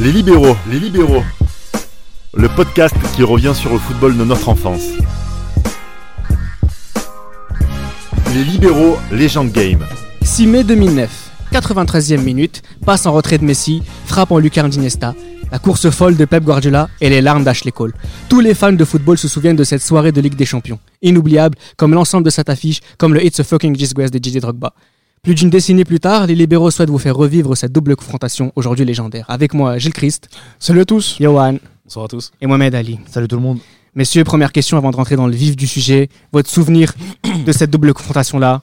Les libéraux, les libéraux. Le podcast qui revient sur le football de notre enfance. Les libéraux, légende game. 6 mai 2009, 93e minute, passe en retrait de Messi, frappe en lucarne d'Iniesta, la course folle de Pep Guardiola et les larmes d'Ashley Cole. Tous les fans de football se souviennent de cette soirée de Ligue des Champions. Inoubliable, comme l'ensemble de cette affiche, comme le It's a fucking disgrace de Didier Drogba. Plus d'une décennie plus tard, les libéraux souhaitent vous faire revivre cette double confrontation aujourd'hui légendaire. Avec moi, Gilles Christ. Salut à tous. Johan. Bonsoir à tous. Et Mohamed Ali. Salut tout le monde. Messieurs, première question avant de rentrer dans le vif du sujet. Votre souvenir de cette double confrontation-là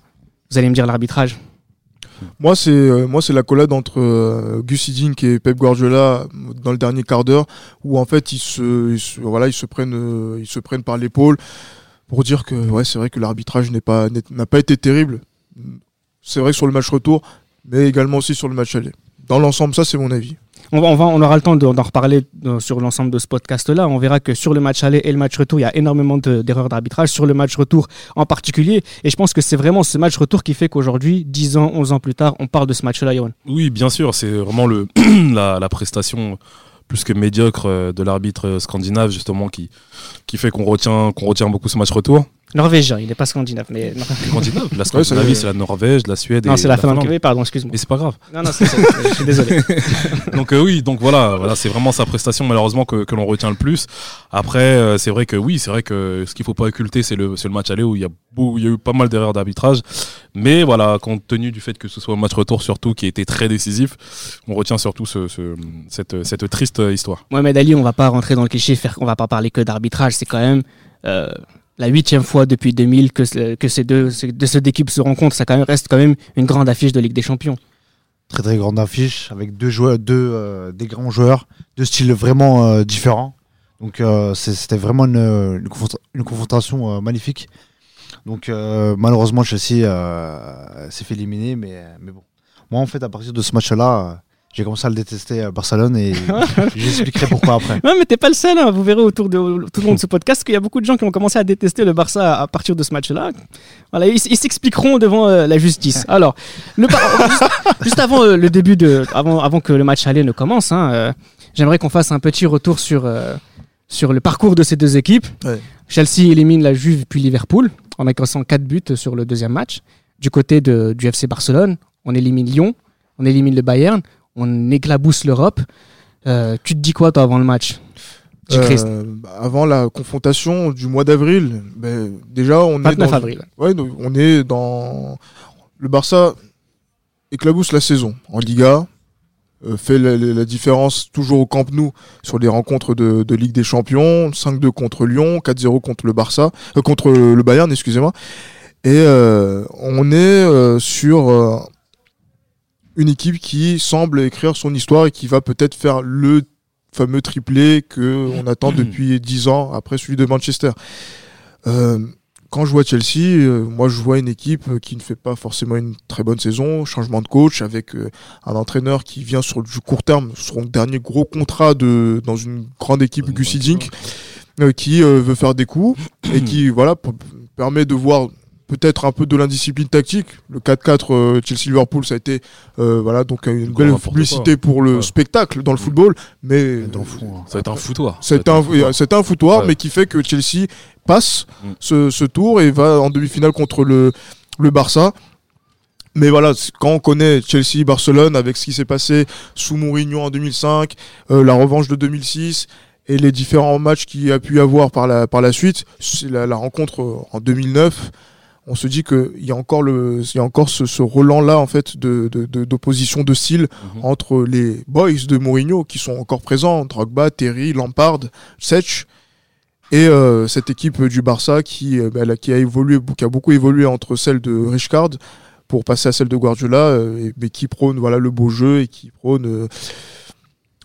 Vous allez me dire l'arbitrage moi, c'est euh, moi c'est la collade entre euh, Gus Hiddink et Pep Guardiola dans le dernier quart d'heure où en fait ils se, voilà ils se prennent euh, ils se prennent par l'épaule pour dire que ouais c'est vrai que l'arbitrage n'est pas n'a pas été terrible. C'est vrai sur le match retour, mais également aussi sur le match aller. Dans l'ensemble, ça c'est mon avis. On, va, on, aura le temps d'en reparler sur l'ensemble de ce podcast-là. On verra que sur le match aller et le match retour, il y a énormément d'erreurs d'arbitrage. Sur le match retour en particulier. Et je pense que c'est vraiment ce match retour qui fait qu'aujourd'hui, 10 ans, 11 ans plus tard, on parle de ce match-là, Yohan. Oui, bien sûr. C'est vraiment le, la, prestation plus que médiocre euh, de l'arbitre scandinave, justement, qui, qui fait qu'on retient, qu'on retient beaucoup ce match retour. Norvégien, il n'est pas scandinave. Mais... Scandinave La Scandinavie, c'est la Norvège, la Suède. Non, c'est la, Finlande. pardon, excuse-moi. Mais c'est pas grave. Non, non, je suis désolé. donc, euh, oui, donc voilà, voilà c'est vraiment sa prestation, malheureusement, que, que l'on retient le plus. Après, euh, c'est vrai que oui, c'est vrai que ce qu'il faut pas occulter, c'est le, le match aller où il y, a il y a eu pas mal d'erreurs d'arbitrage. Mais voilà, compte tenu du fait que ce soit un match retour, surtout, qui a été très décisif, on retient surtout ce, ce, cette, cette, triste histoire. Mohamed Ali, on va pas rentrer dans le cliché, faire, on va pas parler que d'arbitrage, c'est quand même. Euh, la huitième fois depuis 2000 que, que ces deux, de équipes se rencontrent. Ça reste quand même une grande affiche de Ligue des Champions. Très très grande affiche avec deux joueurs, deux euh, des grands joueurs, deux styles vraiment euh, différents. Donc euh, c'était vraiment une, une, confrontation magnifique. Donc malheureusement Chelsea s'est fait éliminer, mais, mais bon. Moi en fait à partir de ce match-là, j'ai commencé à le détester à Barcelone et j'expliquerai pourquoi après. Non, mais t'es pas le seul. Hein. Vous verrez autour de tout le long de ce podcast qu'il y a beaucoup de gens qui ont commencé à détester le Barça à partir de ce match-là. Voilà, ils s'expliqueront devant euh, la justice. Alors, le juste, avant euh, le début de, avant, avant que le match aller ne commence, hein, euh, j'aimerais qu'on fasse un petit retour sur sur le parcours de ces deux équipes. Chelsea élimine la Juve puis Liverpool en encaissant 4 buts sur le deuxième match. Du côté de, du FC Barcelone, on élimine Lyon, on élimine le Bayern, on éclabousse l'Europe. Euh, tu te dis quoi, toi, avant le match? Euh, avant la confrontation du mois d'avril, ben, déjà on est dans, avril. Ouais, on est dans le Barça éclabousse la saison en Liga, euh, fait la, différence toujours au Camp Nou sur les rencontres de, Ligue des Champions, 5-2 contre Lyon, 4-0 contre le Barça, contre le Bayern, excusez-moi. Et on est sur une équipe qui semble écrire son histoire et qui va peut-être faire le fameux triplé que on attend depuis 10 ans après celui de Manchester. Euh, quand je vois Chelsea, euh, moi je vois une équipe qui ne fait pas forcément une très bonne saison, changement de coach avec euh, un entraîneur qui vient sur du court terme, son dernier gros contrat de dans une grande équipe Gussie Dink, qui veut faire des coups et qui voilà permet de voir peut-être un peu de l'indiscipline tactique. Le 4-4 euh, Chelsea-Liverpool, ça a été euh, voilà donc une belle publicité pour le spectacle dans le football, mais hein. ça a été un foutoir. C'est un, un foutoir, mais qui fait que Chelsea passe mm. ce, tour et va en demi-finale contre le, le Barça. Mais voilà, quand on connaît Chelsea-Barcelone avec ce qui s'est passé sous Mourinho en 2005, euh, la revanche de 2006 et les différents matchs qu'il y a pu y avoir par la, par la suite, la, la rencontre en 2009 on se dit qu'il y a encore, le, il y a encore ce, ce là en fait d'opposition de, de, style mhm. entre les boys de Mourinho qui sont encore présents, Drogba, Terry, Lampard, Sech, et euh, cette équipe du Barça qui, euh, bah, qui a évolué, qui a beaucoup évolué entre celle de Richcard pour passer à celle de Guardiola, euh, mais qui prône voilà le beau jeu et qui prône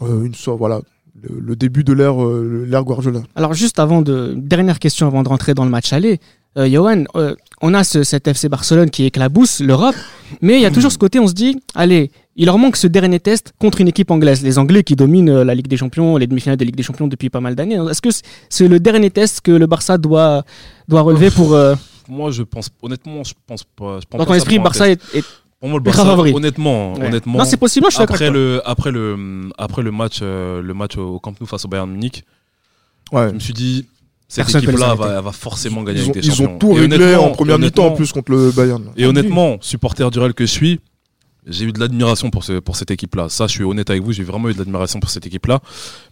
une sorte voilà le, début de l'ère l'ère Guardiola. Alors juste avant de dernière question avant de rentrer dans le match aller, euh, Johan, euh, on a ce, cet FC Barcelone qui éclabousse l'Europe, mais il y a toujours ce côté, on se dit, allez, il leur manque ce dernier test contre une équipe anglaise. Les Anglais qui dominent euh, la Ligue des Champions, les demi-finales de Ligue des Champions depuis pas mal d'années. Est-ce que c'est le dernier test que le Barça doit, doit relever pour... Moi, je pense, honnêtement, je pense pas. Je pense Dans ton esprit, Barça est, Pour moi, le Barça, honnêtement, Ouais. honnêtement. Non, c'est possible, je suis d'accord. après le, après le, après le match, euh, le match au Camp Nou face au Bayern Munich, Ouais. je me suis dit, cette équipe-là va, va forcément gagner Ils avec des ils champions. ont tout réglé en première mi-temps en plus contre le Bayern. Et honnêtement, supporter du Real que je suis, j'ai eu de l'admiration pour, ce, pour cette équipe-là. Ça, je suis honnête avec vous, j'ai vraiment eu de l'admiration pour cette équipe-là.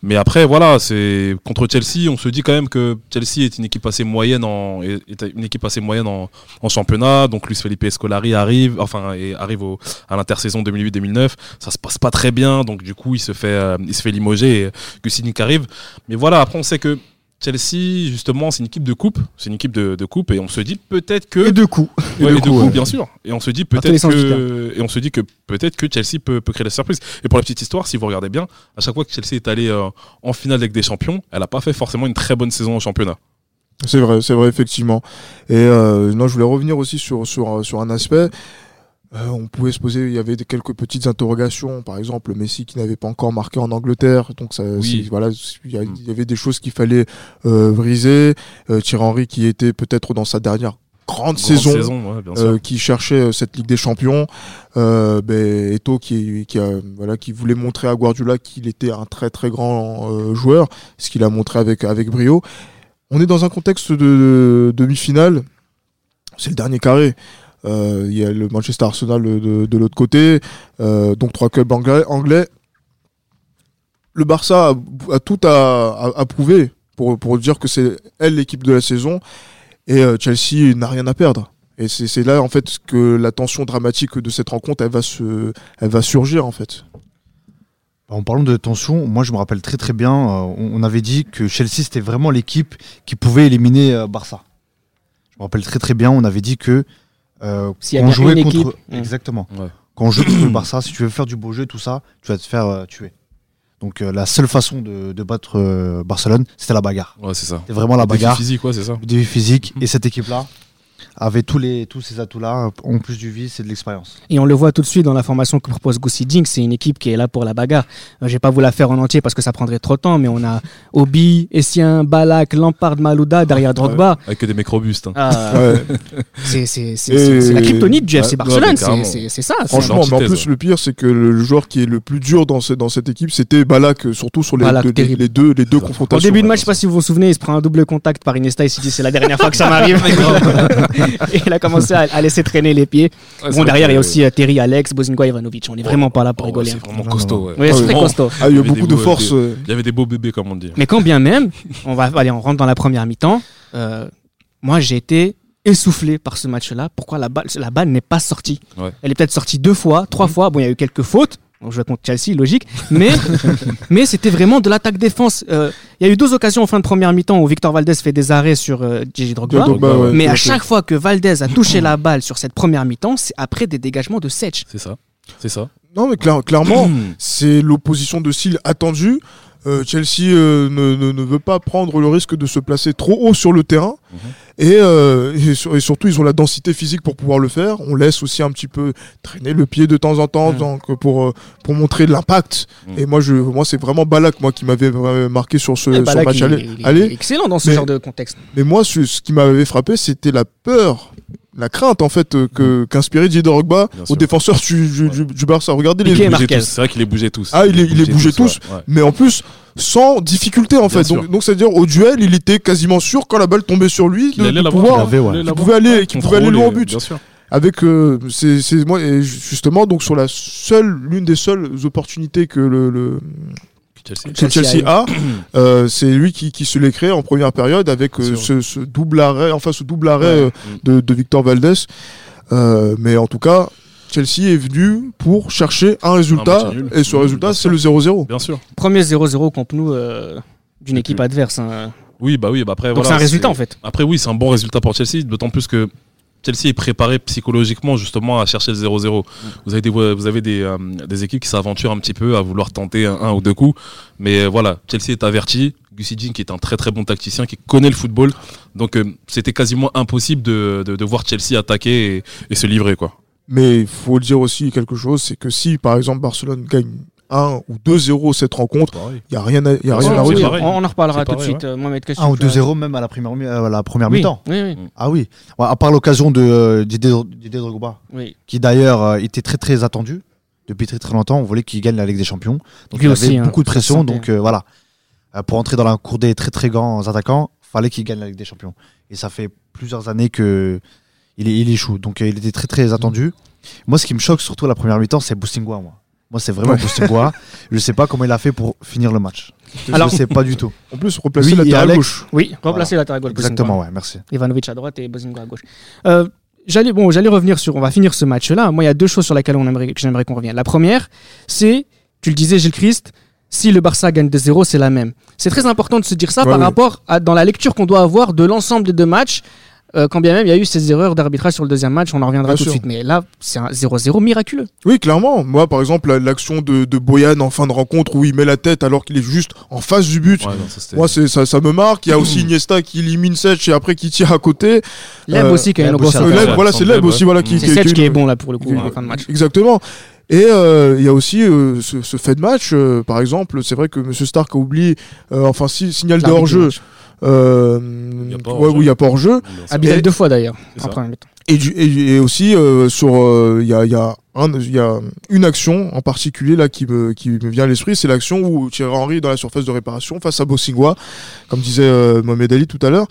Mais après, voilà, c'est contre Chelsea, on se dit quand même que Chelsea est une équipe assez moyenne en, est une équipe assez moyenne en, en championnat. Donc Luis Felipe Scolari arrive, enfin, et arrive au, à l'intersaison 2008-2009. Ça se passe pas très bien, donc du coup, il se fait, euh, il se fait limoger et Gusinic arrive. Mais voilà, après, on sait que Chelsea, justement, c'est une équipe de coupe. C'est une équipe de, de coupe et on se dit peut-être que Et deux coups. Ouais, de et de coups, ouais. bien sûr. Et on se dit peut-être que et on se dit que peut-être que Chelsea peut, peut créer la surprise. Et pour la petite histoire, si vous regardez bien, à chaque fois que Chelsea est allé euh, en finale avec des champions, elle n'a pas fait forcément une très bonne saison en championnat. C'est vrai, c'est vrai, effectivement. Et euh, non, je voulais revenir aussi sur, sur, sur un aspect. Euh, on pouvait se poser, il y avait quelques petites interrogations, par exemple Messi qui n'avait pas encore marqué en Angleterre, donc ça, Oui. voilà, il y, a- Mm. il y avait des choses qu'il fallait euh, briser. Euh, Thierry Henry qui était peut-être dans sa dernière grande, Grande saison, ouais, bien sûr. qui cherchait cette Ligue des Champions. Euh, ben, Eto'o qui, qui, a, voilà, qui voulait montrer à Guardiola qu'il était un très très grand joueur, ce qu'il a montré avec, avec brio. On est dans un contexte de, de demi-finale, c'est le dernier carré. Euh, Il y a le Manchester Arsenal de, l'autre côté, euh, donc trois clubs anglais. Le Barça a, tout à, à- prouver pour, pour dire que c'est elle l'équipe de la saison et euh, Chelsea n'a rien à perdre. Et c'est là en fait que la tension dramatique de cette rencontre elle va se, elle va surgir en fait. En parlant de tension, moi je me rappelle très très bien, on, avait dit que Chelsea c'était vraiment l'équipe qui pouvait éliminer Barça. Je me rappelle très très bien, on avait dit que euh, S'il y a quand on bien jouait une contre équipe, mm. exactement. Ouais. Quand on joue contre le Barça, si tu veux faire du beau jeu tout ça, tu vas te faire euh, tuer. Donc euh, la seule façon de, de battre euh, Barcelone, c'était la bagarre. Ouais, c'est ça. C'était vraiment la Le défi bagarre, physique, ouais, c'est ça. défi physique et cette équipe là avait tous les tous ces atouts là en plus du vice et de l'expérience. Et on le voit tout de suite dans la formation que propose Goussi Dink. C'est une équipe qui est là pour la bagarre. Euh, Je vais pas vous la faire en entier parce que ça prendrait trop de temps, mais on a Obi, Essien, Balak, Lampard, Malouda derrière Drogba. Avec que des mecs robustes. hein. Ah, Ouais. c'est c'est- c'est- Et- c'est- c'est la kryptonite du FC Barcelone. c'est- carrément. C'est c'est ça. c'est- Franchement, mais en plus le pire c'est que le, joueur qui est le plus dur dans, ce- dans cette équipe c'était Balak, surtout sur les, Balak, deux, les, deux, les deux Au Au confrontations. début de match, je sais pas si vous vous souvenez, il se prend un double contact par Iniesta et il s'est dit c'est la dernière fois que ça m'arrive. et il a commencé à, à laisser traîner les pieds. Ouais, bon, derrière, il y a aussi euh, Terry, Alex, Bozingua, Ivanovic. On est vraiment pas là pour Oh, rigoler. C'est hein. vraiment costaud. Ouais, c'est Ouais, très costaud. Ah, il y a beaucoup de beaux- force. euh, Il y avait des beaux bébés, comme on dit. Mais quand bien même, on va allez, on rentre dans la première mi-temps. Euh, moi, j'ai été essoufflé par ce match-là. Pourquoi la balle, la balle n'est pas sortie? Ouais. Elle est peut-être sortie deux fois, trois Mhm. fois. Bon, il y a eu quelques fautes. On jouait contre Chelsea, logique. Mais, mais c'était vraiment de l'attaque-défense. Euh, Il y a eu deux occasions en fin de première mi-temps où Victor Valdez fait des arrêts sur euh, Gigi Drogba. Drogba, ouais, mais à chaque fois que Valdez a touché la balle sur cette première mi-temps, c'est après des dégagements de Setch. C'est ça. C'est ça. Non, mais clair- clairement, c'est l'opposition de style attendue. Euh, Chelsea euh, ne, ne- ne veut pas prendre le risque de se placer trop haut sur le terrain. Mhm. Et, euh, et sur- et surtout, ils ont la densité physique pour pouvoir le faire. On laisse aussi un petit peu traîner le pied de temps en temps Mhm. donc, pour, euh, pour montrer de l'impact. Mhm. Et moi, je, moi c'est vraiment Balak moi, qui m'avait marqué sur ce, Et sur match il- aller. il- il est Allez. excellent dans ce Mais- genre de contexte. Mais moi, ce, ce qui m'avait frappé, c'était la peur, la crainte en fait euh, que qu'inspirait Didier Drogba aux défenseurs du, du, du- du Barça. Regardez les, Piqué tous. C'est vrai qu'il les bougeait tous. Ah, il les- il les bougeait tous. ouais. mais en plus sans difficulté en Bien fait. sûr. Donc, donc c'est-à-dire au duel, il était quasiment sûr quand la balle tombait sur lui Qu'il de, pouvoir, il avait, ouais. pouvait aller, qu'il pouvait aller loin au but. Bien sûr. Avec euh, c'est c'est- moi et justement donc sur la seule l'une des seules opportunités que le, le Chelsea. Chelsea Chelsea a, euh, c'est lui qui, qui se l'est créé en première période avec euh, ce, double arrêt, enfin ce double arrêt Ouais. euh, de, de Victor Valdés. Euh, mais en tout cas, Chelsea est venu pour chercher un résultat et ce résultat c'est le 0-0. Bien sûr. Premier 0-0 contre nous euh, d'une équipe adverse. hein. Oui, bah oui, bah après. Donc voilà, c'est un résultat en fait. Après, oui, c'est un bon résultat pour Chelsea, d'autant plus que Chelsea est préparé psychologiquement justement à chercher le 0-0. Vous avez des, vous avez des, euh, des équipes qui s'aventurent un petit peu à vouloir tenter un, un ou deux coups. Mais euh, voilà, Chelsea est averti. Gussi Jin, qui est un très très bon tacticien, qui connaît le football. Donc euh, c'était quasiment impossible de, de, de voir Chelsea attaquer et, et se livrer. quoi. Mais il faut dire aussi quelque chose, c'est que si par exemple Barcelone gagne 1 ou 2-0 cette rencontre, il n'y a rien à, y a Ouais, rien à c'est oui, redire. on, on en reparlera tout de suite. Euh, Mohamed, qu'est-ce que 1 ou tu veux 2-0 même à la première, mi- euh, à la première Oui, mi-temps. oui, oui, Ah oui. À part l'occasion de euh, Didier, Drogba, oui. qui d'ailleurs euh, était très très attendu depuis très très longtemps. On voulait qu'il gagne la Ligue des Champions. Donc Lui il aussi, avait hein, beaucoup de pression. Donc euh, voilà, Euh, pour entrer dans la cour des très très grands attaquants, fallait qu'il gagne la Ligue des Champions. Et ça fait plusieurs années que il, il échoue. Donc euh, il était très très attendu. Moi, ce qui me choque surtout à la première mi-temps, c'est Boustingua. Moi, moi c'est vraiment Ouais. Boustingua. Je sais pas comment il a fait pour finir le match. Alors- je sais pas du tout. En plus, replacer et latéral Alex- gauche. Oui, remplacer la gauche. Exactement, ouais, merci. Ivanovic à droite et Bozingua à gauche. Euh, j'allais bon, j'allais revenir sur. On va finir ce match-là. Moi, il y a deux choses sur lesquelles on aimerait, que j'aimerais qu'on revienne. La première, c'est, tu le disais, Gilles Christ. Si le Barça gagne de 0 c'est la même. C'est très important de se dire ça Ouais, par rapport à dans la lecture qu'on doit avoir de l'ensemble des deux matchs. Euh, quand bien même il y a eu ces erreurs d'arbitrage sur le deuxième match, on en reviendra Bien tout de suite. Mais là, c'est un 0-0 miraculeux. Oui, clairement. Moi, par exemple, la- l'action de, de Boyan en fin de rencontre où il met la tête alors qu'il est juste en face du but. Ouais, non, ça, Moi, ça, ça me marque. Il y a aussi Iniesta qui élimine Sech et après qui tire à côté. Leb Euh, aussi qui a une grosse voilà, c'est Leb, aussi, voilà, qui, Sech qui- qui est bon là pour le coup en fin de match. Exactement. Et euh, il y a aussi euh, ce, ce fait de match, euh, par exemple, c'est vrai que Monsieur Stark a oublié, euh, enfin, si, signal de hors-jeu. Euh, Il y a pas ouais, où il n'y a pas hors-jeu. Abidal deux fois d'ailleurs. C'est en ça. première mi-temps. Et, du- et, et aussi, euh, sur, euh, il y, a, il y, a un- il y a une action en particulier là qui me, qui me vient à l'esprit, c'est l'action où Thierry Henry est dans la surface de réparation face à Bossingwa, comme disait euh, Mohamed Ali tout à l'heure.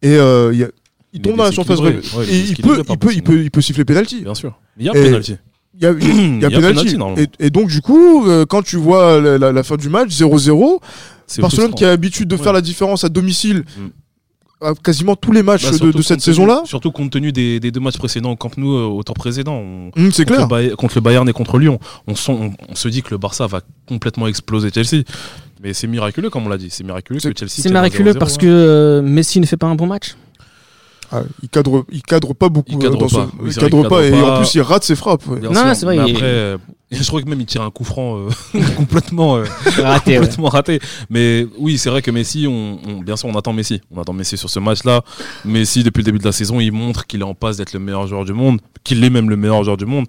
Et euh, il y a- il Il tombe dans la surface de. Ouais, et il peut, il, peut, il, peut, il peut siffler penalty. Bien sûr. Il y a penalty. Il y a, y a- il y a Il y a penalty. Et, et donc, du coup, euh, quand tu vois la, la- la fin du match, 0-0, C'est Barcelone frustrant. qui a l'habitude de Ouais. faire la différence à domicile Mm. à quasiment tous les matchs Bah, de, cette saison-là, Surtout compte tenu des, des deux matchs précédents au Camp Nou euh, au temps précédent. Hum, c'est contre, clair. le contre le Bayern et contre Lyon, on, sent- on- on se dit que le Barça va complètement exploser Chelsea. Mais c'est miraculeux, comme on l'a dit. C'est miraculeux que C'est- Chelsea. C'est miraculeux 0-0, parce hein. que euh, Messi ne fait pas un bon match. Ah, il cadre, il cadre pas beaucoup. Il euh, cadre dans ce- pas. Oui, il cadre qu'il pas cadre et en plus il rate ses frappes. ouais. Non, c'est vrai, mais il- après, je crois que même il tire un coup franc euh, complètement, euh, Raté, ouais. complètement raté. Mais oui, c'est vrai que Messi, on, on- bien sûr, on attend Messi. On attend Messi sur ce match-là. Messi, depuis le début de la saison, il montre qu'il est en passe d'être le meilleur joueur du monde, qu'il est même le meilleur joueur du monde.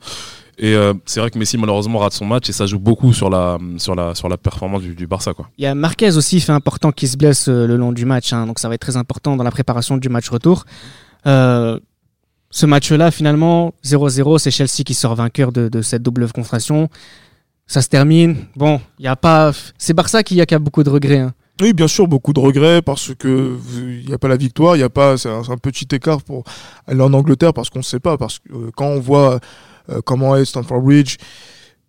Et euh, c'est vrai que Messi, malheureusement, rate son match et ça joue beaucoup sur la, sur la, sur la performance du, du Barça. Quoi. Il y a Marquez aussi, fait important, qui se blesse le long du match. hein, donc ça va être très important dans la préparation du match retour. Euh, ce match-là, finalement, 0-0, c'est Chelsea qui sort vainqueur de, cette double confrontation. Ça se termine. Bon, il y a pas. C'est Barça qui a, beaucoup de regrets. hein. Oui, bien sûr, beaucoup de regrets parce que vous- il n'y a pas la victoire, il y a pas, c'est un, c'est un petit écart pour aller en Angleterre parce qu'on ne sait pas. Parce que euh, quand on voit euh, comment est Stamford Bridge,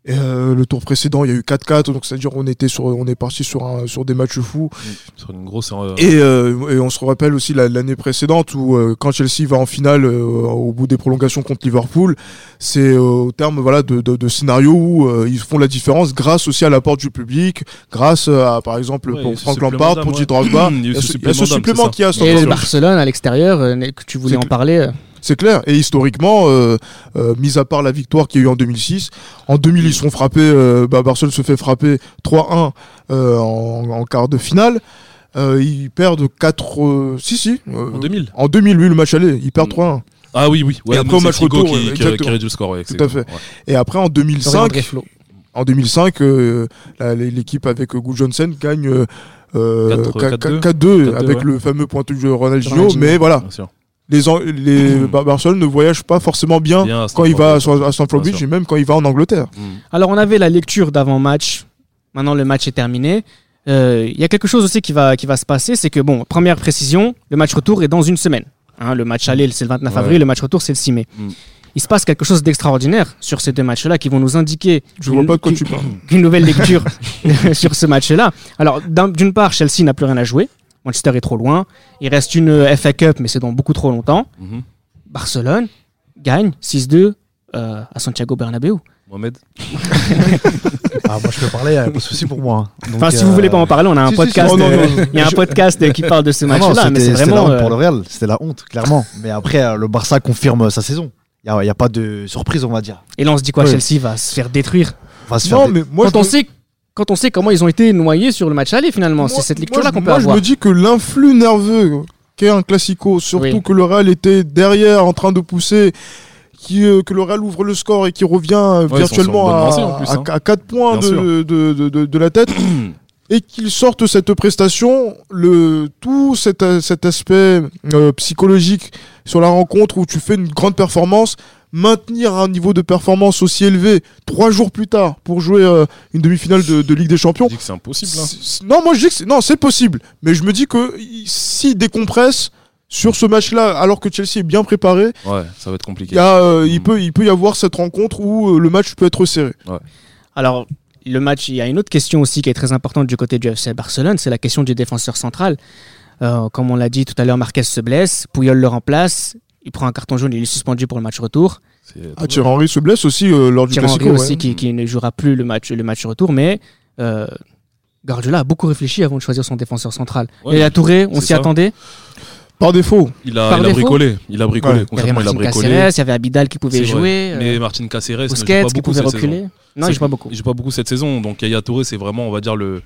et, euh, le tour précédent, il y a eu 4-4, donc c'est-à-dire on était sur, on est parti sur un, sur des matchs fous. Sur une grosse. euh, Et, euh, et on se rappelle aussi la- l'année précédente où euh, quand Chelsea va en finale euh, au bout des prolongations contre Liverpool, c'est euh, au terme voilà de, de, de scénarios où euh, ils font la différence grâce aussi à l'apport du public, grâce à par exemple Ouais, pour Frank Lampard, pour. Didier Drogba, Il y a ce ce- il y a ce supplément qui a. Et le Barcelone à l'extérieur, euh, que tu voulais en parler. C'est clair. Et historiquement, euh, euh, mis à part la victoire qu'il y a eu en 2006, en 2000 ils sont frappés, euh, bah, Barcelone se fait frapper 3-1 euh, en, en quart de finale. Euh, ils perdent 4... euh, si, si. euh, En 2000 En 2000, oui, le match aller, ils perdent Mm. 3-1. Ah oui, oui. Ouais, Et après, au c'est match retour, qui, qui- réduit le score. ouais, Tout à fait. ouais. Et après, en Florian 2005, Grefflo. en 2005 euh, la- l'équipe avec Gu Johnson gagne euh, euh, Quatre- 4- 4-2, 4-2 avec ouais. le fameux pointu de Ronaldinho. Mais voilà, Bien sûr. Les, les Bar- Barcelone ne voyagent pas forcément bien, Bien, quand il va à Stamford Bridge et même quand il va en Angleterre. Mm. Alors on avait la lecture d'avant-match. Maintenant le match est terminé. Euh, Il y a quelque chose aussi qui va, qui va se passer, c'est que bon, première précision, le match retour est dans une semaine. Hein, le match aller c'est le 29 Ouais. avril, le match retour c'est le 6 mai. Mm. Il se passe quelque chose d'extraordinaire sur ces deux matchs-là qui vont nous indiquer Je vois une- pas de quoi qu'une- tu parles. qu'une nouvelle lecture sur ce match-là. Alors d'un- d'une part, Chelsea n'a plus rien à jouer. Manchester est trop loin. Il reste une euh, FA Cup, mais c'est dans beaucoup trop longtemps. Mhm. Barcelone gagne 6-2 euh, à Santiago Bernabéu. Mohamed Ah, moi, je peux parler, euh, pas de souci pour moi. hein. Donc, Enfin, si vous euh, voulez pas en parler, on a un si, podcast. si. Oh, non, euh, non, non. Il y a un podcast euh, qui parle de ce Ah non, match-là, mais c'était- c'est vraiment. la honte euh, pour le Real, c'était la honte, clairement. Mais après, euh, le Barça confirme sa saison. Il n'y a, il y a pas de surprise, on va dire. Et là, on se dit quoi Ouais. Chelsea va se faire détruire. On va se faire Non, mais moi, quand, je on me- sait, quand on sait comment ils ont été noyés sur le match aller, finalement, c'est moi- cette moi, lecture-là qu'on peut moi, avoir. je me dis que l'influx nerveux qu'est un classico, surtout Oui. que le Real était derrière en train de pousser, qui, euh, que le Real ouvre le score et qui revient euh, Ouais, virtuellement à, lancée, en plus, hein. à, 4 points de, de, de, de- de la tête. Et qu'ils sortent cette prestation, le, tout cet, cet aspect euh, psychologique sur la rencontre où tu fais une grande performance, maintenir un niveau de performance aussi élevé trois jours plus tard pour jouer euh, une demi-finale de, de Ligue des Champions, Je dis que c'est impossible. hein. Non, moi je dis que c'est, non, c'est possible. Mais je me dis que il- s'il décompresse sur ce match-là, alors que Chelsea est bien préparé, Ouais, ça va être il, compliqué. y a, euh, il, peut, il peut y avoir cette rencontre où euh, le match peut être serré. Alors, le match, il y a une autre question aussi qui est très importante du côté du FC Barcelone, c'est la question du défenseur central. Euh, comme on l'a dit tout à l'heure, Marquez se blesse, Puyol le remplace, il prend un carton jaune, il est suspendu pour le match retour. Ah, Thierry Henry se blesse aussi euh, lors du Thierry Henry aussi ouais. qui, qui ne jouera plus le match, le match retour, mais euh, Guardiola a beaucoup réfléchi avant de choisir son défenseur central. Ouais, et la Touré, on s'y attendait? Par défaut. Il a, Par il a défaut? bricolé. Il a bricolé. Ouais. Il y avait Concrètement, il a Martin bricolé. Caceres, il y avait Abidal qui pouvait jouer, euh, Mais Martin Caceres ne joue Busquets pas qui pouvait cette saison. reculer. Non, il joue pas beaucoup. Il joue pas beaucoup cette saison. Donc Yaya Touré, c'est vraiment, on va dire, le,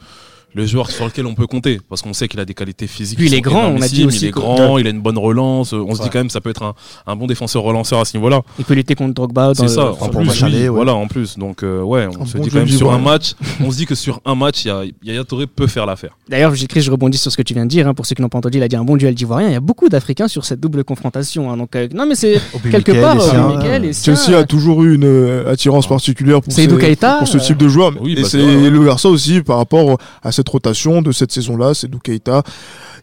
le joueur sur lequel on peut compter. Parce qu'on sait qu'il a des qualités physiques. Puis qui il est grand, on a dit aussi Il est que- grand, il a une bonne relance. On se dit quand même, ça peut être un, un bon défenseur relanceur à ce niveau-là. Il peut lutter contre Drogba. C'est ça. En plus, aller, ouais. Voilà, en plus. Donc, euh, ouais, on Un se bon dit quand même sur un match, on se dit que sur un match, Yaya Touré peut faire l'affaire. D'ailleurs, j'écris, je rebondis sur ce que tu viens de dire. hein, pour ceux qui n'ont pas entendu, il a dit un bon duel d'Ivoiriens. Il y a beaucoup d'Africains sur cette double confrontation. hein, donc, euh, non, mais c'est Obi quelque Mikel, part. euh, Chelsea a toujours eu une attirance particulière pour, ce type de joueur. et c'est le Barça aussi par rapport à cette rotation de cette saison-là. C'est Keita,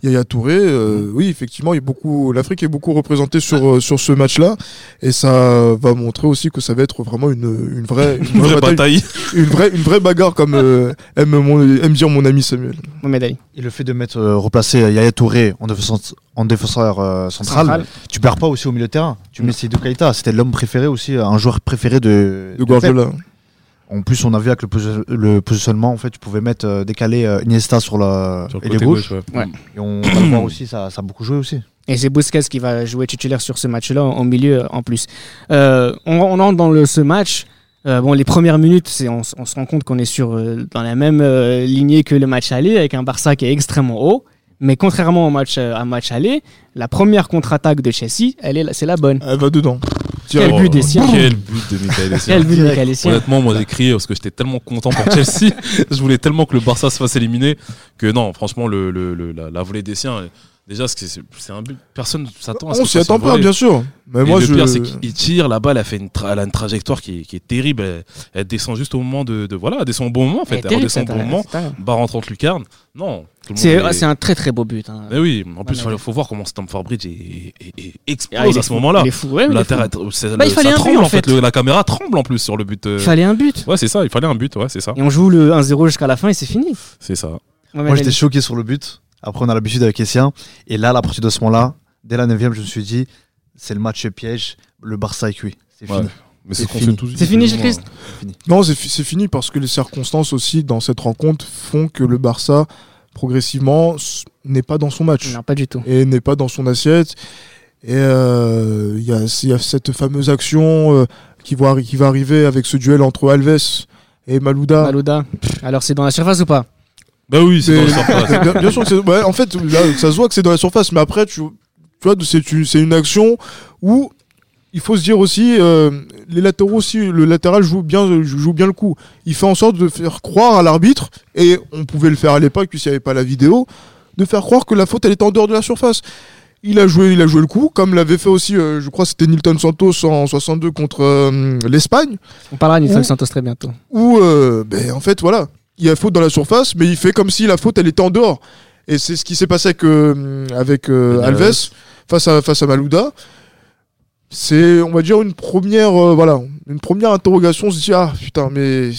Yaya Touré. euh, oui, effectivement, il y a beaucoup, l'Afrique est beaucoup représentée sur, euh, sur ce match-là. Et ça va montrer aussi que ça va être vraiment une, une vraie, Une vraie bataille. une vraie, une vraie bagarre comme euh, aime, mon- aime dire mon ami Samuel. Et le fait de mettre euh, replacer Yaya Touré en défenseur, en défenseur euh, central, Central. tu perds pas aussi au milieu de terrain. Tu mets Seydou Keita, c'était l'homme préféré aussi, un joueur préféré de, De de Pep. En plus, on a vu avec le, posi- le positionnement, en fait, tu pouvais mettre euh, décaler euh, Iniesta sur la Sur le et côté les gauche. gauche, ouais. Ouais. Et on va le voir aussi, ça, ça a beaucoup joué aussi. Et c'est Busquets qui va jouer titulaire sur ce match-là, en milieu en plus. Euh, on, on entre dans le, ce match. Euh, bon, les premières minutes, c'est, on, on se rend compte qu'on est sur, euh, dans la même euh, lignée que le match aller, avec un Barça qui est extrêmement haut. Mais contrairement au match, euh, à match aller, la première contre-attaque de Chelsea, elle est, c'est la bonne. Elle va dedans. Quel but des siens. Quel but de Michael Essien. Quel but de Michael Essien. Honnêtement, moi j'ai crié parce que j'étais tellement content pour Chelsea. je voulais tellement que le Barça se fasse éliminer que non, franchement, le, le- le- la, la volée des siens, déjà, c'est c'est un but. Personne s'attend à ce on s'y attend pas, bien sûr. Mais Et moi, le je... pire, c'est qu'il tire, la balle, elle, fait une tra- elle a une trajectoire qui est, qui est terrible. Elle, elle descend juste au moment de. de- voilà, elle descend au bon moment en fait. Elle est Elle, terrible, redescend au bon moment, barre en 30 lucarne. Non. C'est, est- un très très beau but. hein. Mais oui, en plus, il faut voir comment Stamford Bridge est, est- est- Ah, explose il est à ce moment-là. Il est fou. ouais, est La fou. terre, est- c'est- Bah, il le- fallait ça un but, tremble en en fait. Le- la caméra tremble en plus sur le but. euh. Il fallait un but. Ouais, c'est ça, il fallait un but, ouais, c'est ça. Et on joue le 1-0 jusqu'à la fin et c'est fini. C'est ça. Moi, j'étais choqué sur le but. Après, on a l'habitude avec Essien. Et là, à partir de ce moment-là, dès la 9 je me suis dit, c'est le match piège. Le Barça est cuit. C'est Ouais. fini. Mais C'est fini. C'est fini, moins. Gilles-Christ Non, c'est fi- c'est fini parce que les circonstances aussi dans cette rencontre font que le Barça, progressivement, s- n'est pas dans son match Non, pas du tout. et n'est pas dans son assiette. Et euh, il y, a, il y a cette fameuse action euh, qui, va, qui va arriver avec ce duel entre Alves et Malouda. Malouda. Alors c'est dans la surface ou pas? Bah oui, c'est dans le surface. bien, bien sûr que c'est. ouais, en fait, là, ça se voit que c'est dans la surface, mais après, tu, tu vois, c'est une, action où il faut se dire aussi, euh, les latéraux aussi, le latéral joue bien, joue bien le coup. Il fait en sorte de faire croire à l'arbitre, et on pouvait le faire à l'époque, puisqu'il n'y avait pas la vidéo, de faire croire que la faute, elle était en dehors de la surface. Il a joué, il a joué le coup, comme l'avait fait aussi, euh, je crois, c'était Nilton Santos en 62 contre euh, l'Espagne On parlera de Nilson Ou- Santos très bientôt. où, euh, ben, en fait, voilà, il y a faute dans la surface, mais il fait comme si la faute, elle était en dehors. Et c'est ce qui s'est passé avec, euh, avec euh, Alves face à, face à Malouda. C'est, on va dire, une première, euh, voilà, une première interrogation. On se dit, ah putain, mais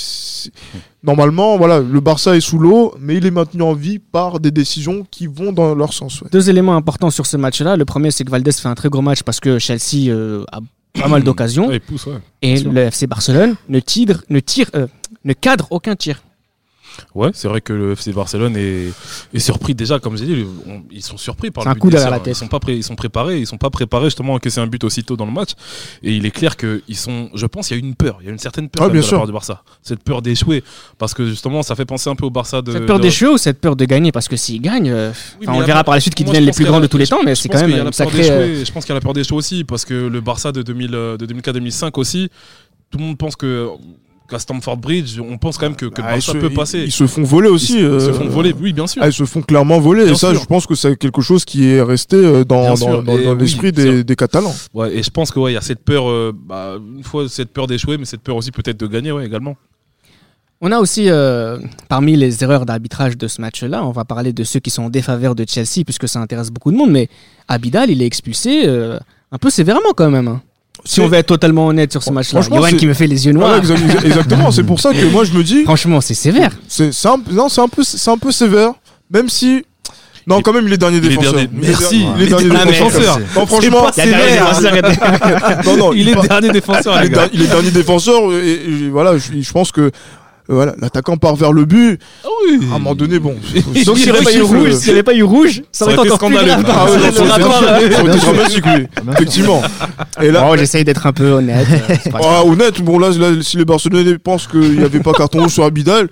normalement, voilà, le Barça est sous l'eau, mais il est maintenu en vie par des décisions qui vont dans leur sens. ouais. Deux éléments importants sur ce match-là. Le premier, c'est que Valdez fait un très gros match parce que Chelsea euh, a pas mal d'occasions. Ouais, ouais. et le FC Barcelone ne tire, ne, tire, euh, ne cadre aucun tir. Ouais, c'est vrai que le FC Barcelone est, est surpris déjà, comme j'ai dit, on- ils sont surpris par C'est le un but coup d'Essien. derrière la tête. Ils sont pas pré- ils sont préparés, ils sont pas préparés justement à encaisser un but aussitôt dans le match. Et il est clair que ils sont, je pense, il y a une peur, il y a une certaine peur Ah, bien de la part du Barça. Cette peur d'échouer, parce que justement, ça fait penser un peu au Barça de. Cette peur de- d'échouer ou cette peur de gagner? Parce que s'ils gagnent, euh, Oui, on verra peur- par la suite qu'ils deviennent les plus grands de tous les temps, mais c'est quand même sacrée. euh. Je pense qu'il y a la peur d'échouer aussi, parce que le Barça de, 2000, euh, de 2004-2005 aussi, tout le monde pense que qu'à Stamford Bridge, on pense quand même que, que le Ah, se, peut passer. ils se font voler aussi. Ils se- euh, se font voler, oui, bien sûr. Ah, ils se font clairement voler. Bien et ça, je pense que c'est quelque chose qui est resté euh, dans, l'esprit des, des Catalans. Ouais, et je pense que ouais, il y a cette peur, euh, bah, une fois cette peur d'échouer, mais cette peur aussi peut-être de gagner, ouais, également. On a aussi, euh, parmi les erreurs d'arbitrage de ce match-là, on va parler de ceux qui sont en défaveur de Chelsea, puisque ça intéresse beaucoup de monde, mais Abidal, il est expulsé euh, un peu sévèrement quand même. hein. Si on veut être totalement honnête sur ce match-là. Johan qui me fait les yeux noirs. Exa- exactement. c'est pour ça que moi, je me dis, Franchement, c'est sévère. c'est un, non, c'est un peu, c'est un peu sévère, même si. Non, quand même, il est dernier il est défenseur. dernier- Il est Merci. der- Il est Il dernier est dernier défenseur. défenseur. Non, franchement, Il les défenseurs. non, non, est dernier défenseur, il les est, gars. der- il est dernier défenseur et, voilà, je, pense que voilà, l'attaquant part vers le but. Ah oui. À un moment donné, bon. Donc s'il n'y avait pas eu rouge, s'il n'y avait pas eu rouge, ça aurait été encore scandaleux. Ah ouais. Effectivement. Et là, Oh, j'essaye d'être un peu honnête. euh, ah, honnête, bon là, si les Barcelonais pensent qu'il n'y avait pas carton rouge sur Abidal,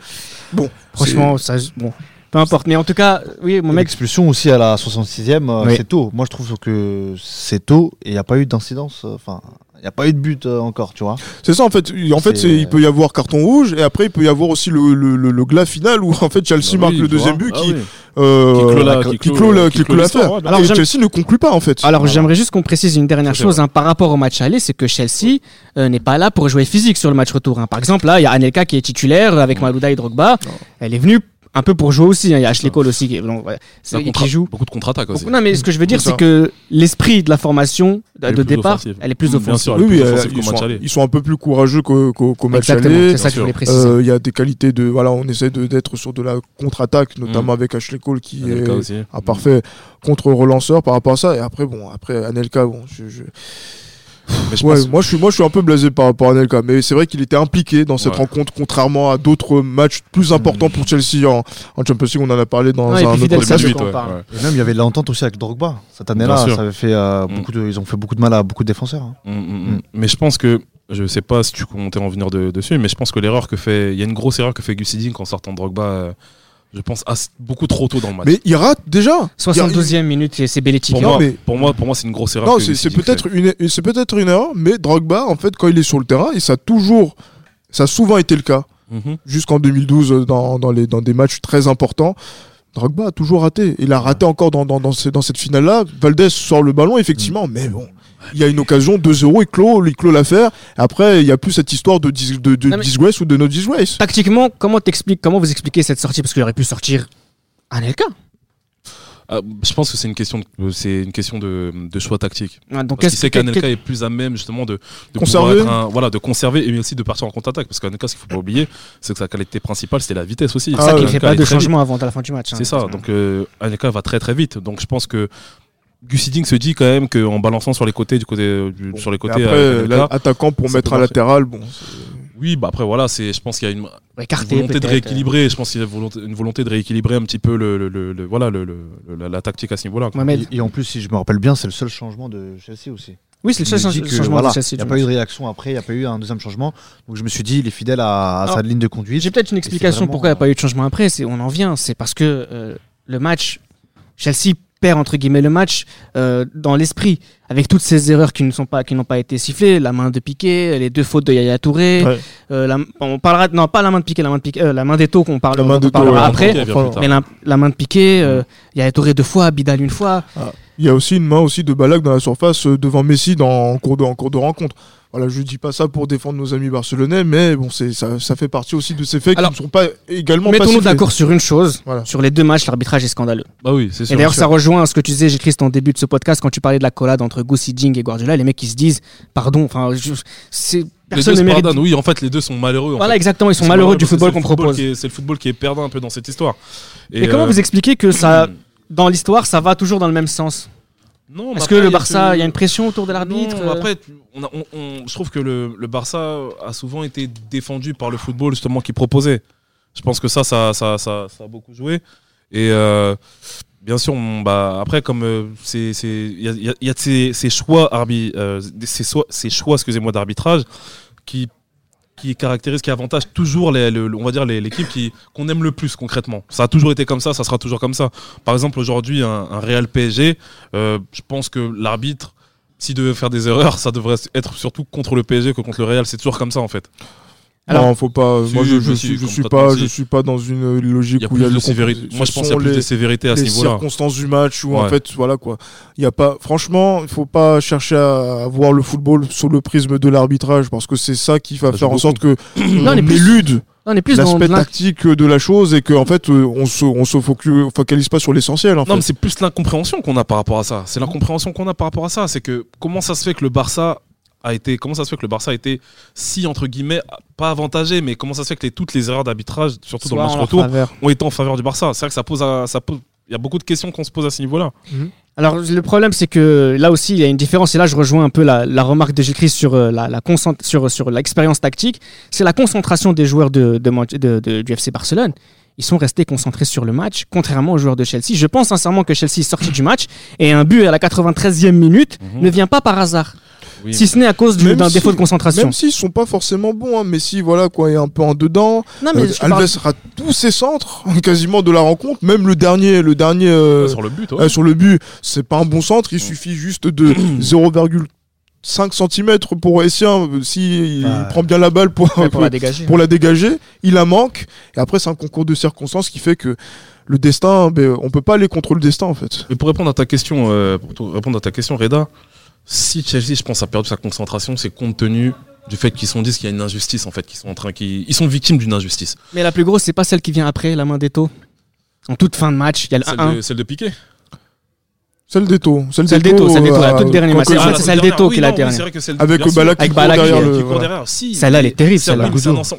bon. Franchement, ça, bon, peu importe. Mais en tout cas, oui, mon mec, L'expulsion aussi à la 66e, euh, Oui. c'est tôt. Moi, je trouve que c'est tôt et il n'y a pas eu d'incidence. euh, Enfin, il n'y a pas eu de but euh, encore, tu vois. C'est ça en fait. En fait, il peut y avoir carton rouge et après il peut y avoir aussi le, le, le, le glas final où en fait Chelsea Bah marque le deuxième vois. but Ah qui, oui. euh, Qui clôt la- qui clôt qui l'affaire. Alors, Et Chelsea ne conclut pas en fait. Alors j'aimerais juste qu'on précise une dernière chose hein, par rapport au match aller, c'est que Chelsea euh, n'est pas là pour jouer physique sur le match retour. hein. Par exemple, là, il y a Anelka qui est titulaire avec Malouda et Drogba. Elle est venue un peu pour jouer aussi. hein. Il y a Ashley Cole aussi qui, donc, ouais, qui joue. Beaucoup de contre-attaques aussi. Non, mais ce que je veux dire, C'est que l'esprit de la formation de, Elle est de plus départ, offensive. elle est plus Bien offensive. sûr. Oui, euh, ils, sont, aller. ils sont un peu plus courageux qu'au qu'au- qu'au match aller. c'est ça que je sûr. voulais préciser. Euh, Il y a des qualités de voilà, on essaie de- d'être sur de la contre-attaque, notamment Mm. avec Ashley Cole qui Anelka est aussi. un parfait contre-relanceur par rapport à ça. Et après bon, après Anelka, bon, je, je- Mais je Ouais, pense- moi je suis moi je suis un peu blasé par rapport à Anelka, mais c'est vrai qu'il était impliqué dans cette Ouais. rencontre, contrairement à d'autres matchs plus importants pour Chelsea en, en Champions League. On en a parlé dans Ouais, un autre podcast. Sasson, 2008, quand on ouais, parle. ouais. Et même, il y avait de l'entente aussi avec Drogba. Cette année-là, ça avait fait euh, Mm. beaucoup de, ils ont fait beaucoup de mal à beaucoup de défenseurs. hein. Mm, mm. Mais je pense que, je sais pas si tu comptais en venir de- dessus, mais je pense que l'erreur que fait, il y a une grosse erreur que fait Gus Hiddink en sortant de Drogba, euh, je pense, as- beaucoup trop tôt dans le match. Mais il rate déjà. 72e minute, et c'est Belletti pour moi, mais- pour moi, pour moi, c'est une grosse erreur. Non, c'est peut-être une c'est peut-être une erreur, mais Drogba en fait quand il est sur le terrain, et ça a toujours ça a souvent été le cas. Mhm. jusqu'en 2012 euh, dans, dans les dans des matchs très importants. Drogba a toujours raté. Il a raté encore dans, dans, dans, ce- dans cette finale-là. Valdez sort le ballon, effectivement, mais bon, il y a une occasion, 2-0, il clôt, il clôt l'affaire. Après, il n'y a plus cette histoire de, dis- de, disgrace ou de no disgrace. Tactiquement, comment comment vous expliquez cette sortie? Parce qu'il aurait pu sortir Anelka. Ah, je pense que c'est une question, de, c'est une question de, de choix tactique. Ouais, Donc, Parce qu'il sait qu'Anelka est plus à même justement de, de Conserver. un- voilà, de conserver et aussi de partir en contre-attaque. Parce qu'Anelka, ce qu'il faut pas oublier, c'est que sa qualité principale, c'était la vitesse aussi. c'est Ah ça qu'il fait pas de vite. changement avant à la fin du match. hein. C'est ça. Donc euh, Anelka va très très vite. Donc je pense que Gus Hiddink se dit quand même qu'en balançant sur les côtés du côté euh, du- Bon, sur les côtés après, Anelka, là, attaquant pour mettre marcher. latéral, bon. oui, bah après voilà, c'est je pense qu'il y a une, écarté, volonté de peut-être, rééquilibrer. Je pense qu'il y a une volonté, une volonté de rééquilibrer un petit peu le, le- le- le- voilà le, le- le- la, la tactique à ce niveau-là. euh. Et, et en plus, si je me rappelle bien, c'est le seul changement de Chelsea aussi. Oui, c'est le seul change- changement voilà, de Chelsea. Il n'y a pas eu de réaction après, il n'y a pas eu un deuxième changement. Donc je me suis dit, il est fidèle à, à sa ligne de conduite. J'ai peut-être une explication vraiment, pourquoi il n'y a pas eu de changement après. C'est, on en vient. C'est parce que euh, le match, Chelsea perd entre guillemets le match euh, dans l'esprit avec toutes ces erreurs qui ne sont pas qui n'ont pas été sifflées, la main de Piqué, les deux fautes de Yaya Touré. Ouais. euh, la- on parlera non pas la main de Piqué, la main de Piqué, euh, la main d'Eto qu'on parle, La main on parlera ouais. après. Mais la, la main de Piqué, Yaya Touré deux fois, Bidal une fois. Il y a aussi une main aussi de Balak dans la surface devant Messi dans, en, cours de, en cours de rencontre. Voilà, je dis pas ça pour défendre nos amis barcelonais, mais bon, c'est ça, ça fait partie aussi de ces faits Alors, qui ne sont pas également Mettons-nous d'accord sur une chose. Voilà. Sur les deux matchs, l'arbitrage est scandaleux. Bah oui, c'est sûr. Et d'ailleurs, ça rejoint ce que tu disais, j'ai en début de ce podcast, quand tu parlais de la collade entre Gus Hiddink et Guardiola, les mecs qui se disent, pardon, enfin, c'est les personne deux mérite. pardonnent. Oui, en fait, les deux sont malheureux. en Voilà, fait. exactement, ils sont Ils malheureux du football qu'on propose. C'est le football qui est perdant un peu dans cette histoire. Et comment euh, vous expliquez que ça, dans l'histoire, ça va toujours dans le même sens? Non, Est-ce que le Barça, il y a une pression autour de l'arbitre Non, euh Après, on a- on- on- je trouve que le, le Barça a souvent été défendu par le football justement qu'il proposait. Je pense que ça, ça, ça, ça, ça a beaucoup joué. Et euh, bien sûr, on- bah, après, comme euh, c'est, c'est, il y a, il y a- il y a de ces, ces choix, arbi, euh, ces, ces choix, excusez-moi, d'arbitrage qui qui caractérise, qui avantage toujours les, le- le- on va dire les- l'équipe qui qu'on aime le plus concrètement. Ça a toujours été comme ça, ça sera toujours comme ça. Par exemple, aujourd'hui, un, un Real PSG, euh, je pense que l'arbitre, s'il devait faire des erreurs, ça devrait être surtout contre le PSG que contre le Real. C'est toujours comme ça en fait. Alors- non, faut pas. Si, moi, je, je, suis, si, je comme suis toi, pas, je suis pas dans une logique Il où il y a le sévérité. Moi, je pense qu'il y a plus les- de sévérité à ce les niveau-là. circonstances du match où en fait voilà quoi il y a pas franchement il faut pas chercher à voir le football sous le prisme de l'arbitrage parce que c'est ça qui va Ça faire en sorte que Non, on élude On est plus l'aspect tactique de la chose et que en fait euh, on se on se focalise pas sur l'essentiel en Non, mais c'est plus l'incompréhension qu'on a par rapport à ça. C'est l'incompréhension qu'on a par rapport à ça. C'est que comment ça se fait que le Barça a été, comment ça se fait que le Barça a été si entre guillemets pas avantagé, mais comment ça se fait que les- toutes les erreurs d'arbitrage, surtout dans le match retour, faveur. ont été en faveur du Barça? C'est vrai que ça pose, à- ça pose, il y a beaucoup de questions qu'on se pose à ce niveau-là. Alors le problème c'est que là aussi il y a une différence et là je rejoins un peu la, la remarque de Gilles Christ sur euh, la, la sur sur l'expérience tactique, c'est la concentration des joueurs de, de, Man- de- de- du FC Barcelone. Ils sont restés concentrés sur le match, contrairement aux joueurs de Chelsea. Je pense sincèrement que Chelsea est sorti du match et un but à la 93e minute Mhm. ne vient pas par hasard, Oui. si ce n'est à cause du- Même d'un si- défaut de concentration. même s'ils sont pas forcément bons hein, mais si voilà quoi il est un peu en dedans Non mais Euh, je parle- Alves rate tous ses centres quasiment de la rencontre même le dernier le dernier euh, sur le but. ouais. Euh, sur le but, c'est pas un bon centre, il suffit juste de 0,5 cm pour Essien, s'il il Ouais. prend bien la balle pour, Ouais, pour la dégager. pour la dégager, il la manque, et après c'est un concours de circonstances qui fait que le destin, ben, on peut pas aller contre le destin en fait. Mais pour répondre à ta question, euh, pour te répondre à ta question, Reda, si Chelsea, je pense, a perdu sa concentration, c'est compte tenu du fait qu'ils sont dit qu'il y a une injustice en fait, qu'ils sont en train, qu'ils ils sont victimes d'une injustice. Mais la plus grosse c'est pas celle qui vient après la main d'Eto. En toute fin de match, il y a le Celle 1-1. de, celle de Piqué. Celle d'Eto, celle, Celle d'Eto, celle d'Eto, la toute dernière match. quand- C'est c'est celle d'Eto qui est la dernière. Avec Ballack qui Avec court derrière qui- le. Si, Celle-là, elle est terrible, celle-là.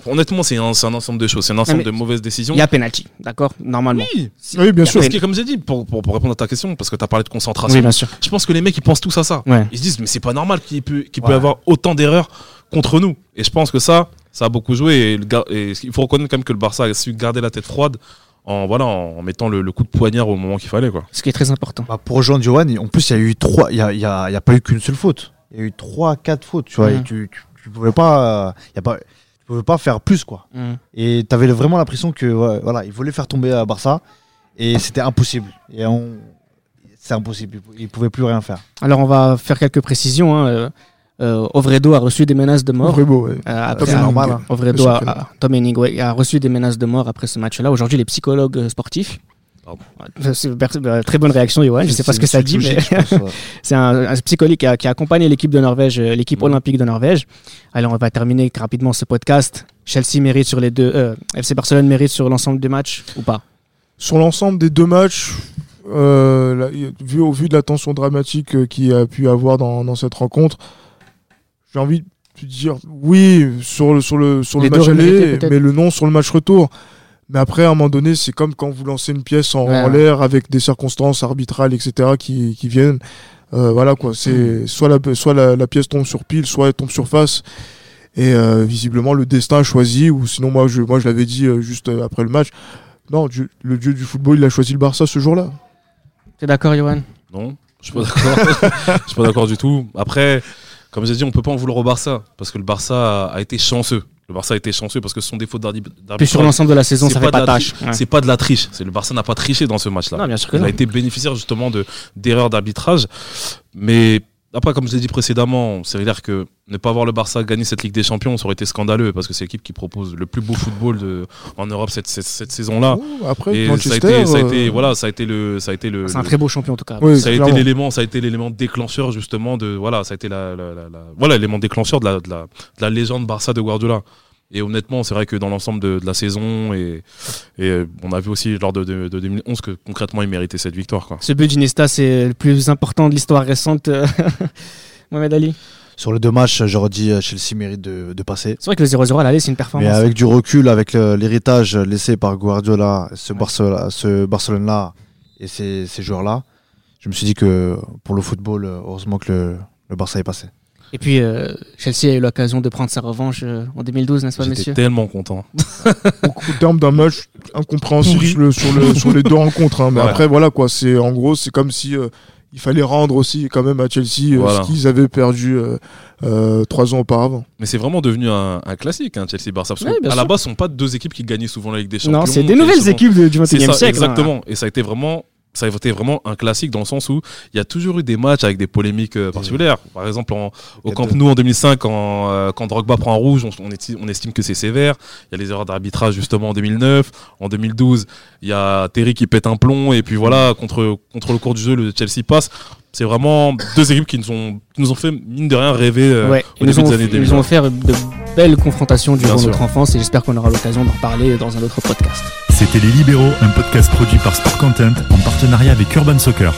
Honnêtement, c'est un, ensemble de choses. C'est un ensemble mais- de mauvaises décisions. Il y a penalty, d'accord Normalement. Oui, Oui, bien sûr. parce que comme j'ai dit, pour, pour, pour répondre à ta question, parce que tu as parlé de concentration, Oui, bien sûr. je pense que les mecs ils pensent tous à ça. Ouais. Ils se disent, mais c'est pas normal qu'il peut, qu'il peut Ouais. y avoir autant d'erreurs contre nous. Et je pense que ça, ça a beaucoup joué. Et, le gar- et il faut reconnaître quand même que le Barça a su garder la tête froide en, voilà, en mettant le, le coup de poignard au moment qu'il fallait. Quoi. Ce qui est très important. Bah, pour rejoindre Johan, en plus, il y a eu trois. Il y a, il y a- il y a pas eu qu'une seule faute. Il y a eu trois, quatre fautes. Tu vois, Mhm. et tu, tu, tu pouvais pas. euh, il y a pas. Tu pouvais pas faire plus quoi. Mm. Et tu avais vraiment l'impression que ouais, voilà, il voulait faire tomber à Barça et c'était impossible. Et on, c'est impossible. Il pouvait plus rien faire. Alors, on va faire quelques précisions. Hein. Euh, Ovredo a reçu des menaces de mort. Beau, ouais. Euh, c'est normal. hein. Ovredo a, a- Tom Hennig, ouais, a reçu des menaces de mort après ce match-là. Aujourd'hui, les psychologues euh, sportifs. Très bonne réaction, Johan. Je sais pas ce que ça dit, mais c'est un, un psychologue qui a, qui a accompagné l'équipe de Norvège, l'équipe olympique de Norvège. Alors, on va terminer rapidement ce podcast. Chelsea mérite sur les deux. euh, FC Barcelone mérite sur l'ensemble des matchs ou pas? Sur l'ensemble des deux matchs, euh, là, vu au vu de la tension dramatique qu'il y a pu avoir dans, dans cette rencontre, j'ai envie de dire oui sur le, sur le, sur Les le match aller, mais le non sur le match retour. Mais après, à un moment donné, c'est comme quand vous lancez une pièce en, Ouais. en l'air avec des circonstances arbitrales, etc., qui, qui viennent. Euh, voilà quoi, c'est soit, la, soit la, la pièce tombe sur pile, soit elle tombe sur face. Et euh, visiblement, le destin a choisi, ou sinon, moi je, moi, je l'avais dit euh, juste après le match. Non, Dieu- le dieu du football, il a choisi le Barça ce jour-là. T'es d'accord, Johan? Non, je suis pas d'accord. Je suis pas d'accord du tout. Après, comme j'ai dit, on peut pas en vouloir au Barça parce que le Barça a, été chanceux. Le Barça a été chanceux parce que son défaut d'arbi- Puis sur d'arbitrage, l'ensemble de la saison, c'est ça fait de pas la tâche. Ouais. C'est pas de la triche. C'est le Barça n'a pas triché dans ce match-là. Non, bien sûr que Il non. a été bénéficiaire justement de d'erreurs d'arbitrage. Mais après, comme je l'ai dit précédemment, c'est clair que ne pas voir le Barça gagner cette Ligue des Champions, ça aurait été scandaleux parce que c'est l'équipe qui propose le plus beau football de, en Europe cette, cette, cette saison-là. Après, Et ça a été, ça a été, euh, voilà, ça a été le, ça a été le, C'est un le- très beau champion en tout cas. oui, ça a été l'élément, ça a été l'élément déclencheur justement de, voilà, ça a été la, la- la- la- voilà, l'élément déclencheur de la, de la, de la légende Barça de Guardiola. Et honnêtement, c'est vrai que dans l'ensemble de, de la saison et, et euh, on a vu aussi lors de, de- de 2011 que concrètement il méritait cette victoire. Quoi. Ce but d'Iniesta, c'est le plus important de l'histoire récente. euh, Mohamed Ali. Sur les deux matchs, j'aurais dit euh, Chelsea mérite de, de passer. C'est vrai que le 0-0 à l'aller, c'est une performance. Mais avec du recul, avec l'héritage laissé par Guardiola, ce, Barcelone, ce Barcelone-là et ces, ces joueurs-là, je me suis dit que pour le football, heureusement que le, le Barça est passé. Et puis euh, Chelsea a eu l'occasion de prendre sa revanche euh, en 2012, n'est-ce pas, J'étais messieurs tellement content. au terme d'un match incompréhensible sur, le- sur, le- sur les deux rencontres. hein. Mais Ouais. après, voilà quoi. C'est en gros, c'est comme si euh, il fallait rendre aussi quand même à Chelsea euh, Voilà. ce qu'ils avaient perdu euh, euh, trois ans auparavant. Mais c'est vraiment devenu un, un classique, hein, Chelsea-Barça. Parce Ouais, qu'à la base, ce sont pas deux équipes qui gagnaient souvent la Ligue des Champions. Non, c'est des nouvelles souvent- équipes de- du C'est 21e ça, siècle. hein. exactement. Et ça a été vraiment. Ça a été vraiment un classique dans le sens où il y a toujours eu des matchs avec des polémiques euh, particulières. Par exemple, en- au Camp Nou en 2005, quand, euh, quand Drogba prend un rouge, on, on esti- on estime que c'est sévère. Il y a les erreurs d'arbitrage justement en 2009. En 2012, il y a Terry qui pète un plomb. Et puis voilà, contre, contre le cours du jeu, le Chelsea passe. C'est vraiment deux équipes qui nous ont, qui nous ont fait, mine de rien, rêver euh, Ouais, au ils début des années ils 2000. nous ont offert de belles confrontations durant Bien sûr. notre enfance et j'espère qu'on aura l'occasion d'en reparler dans un autre podcast. C'était Les Libéraux, un podcast produit par Sport Content en partenariat avec Urban Soccer.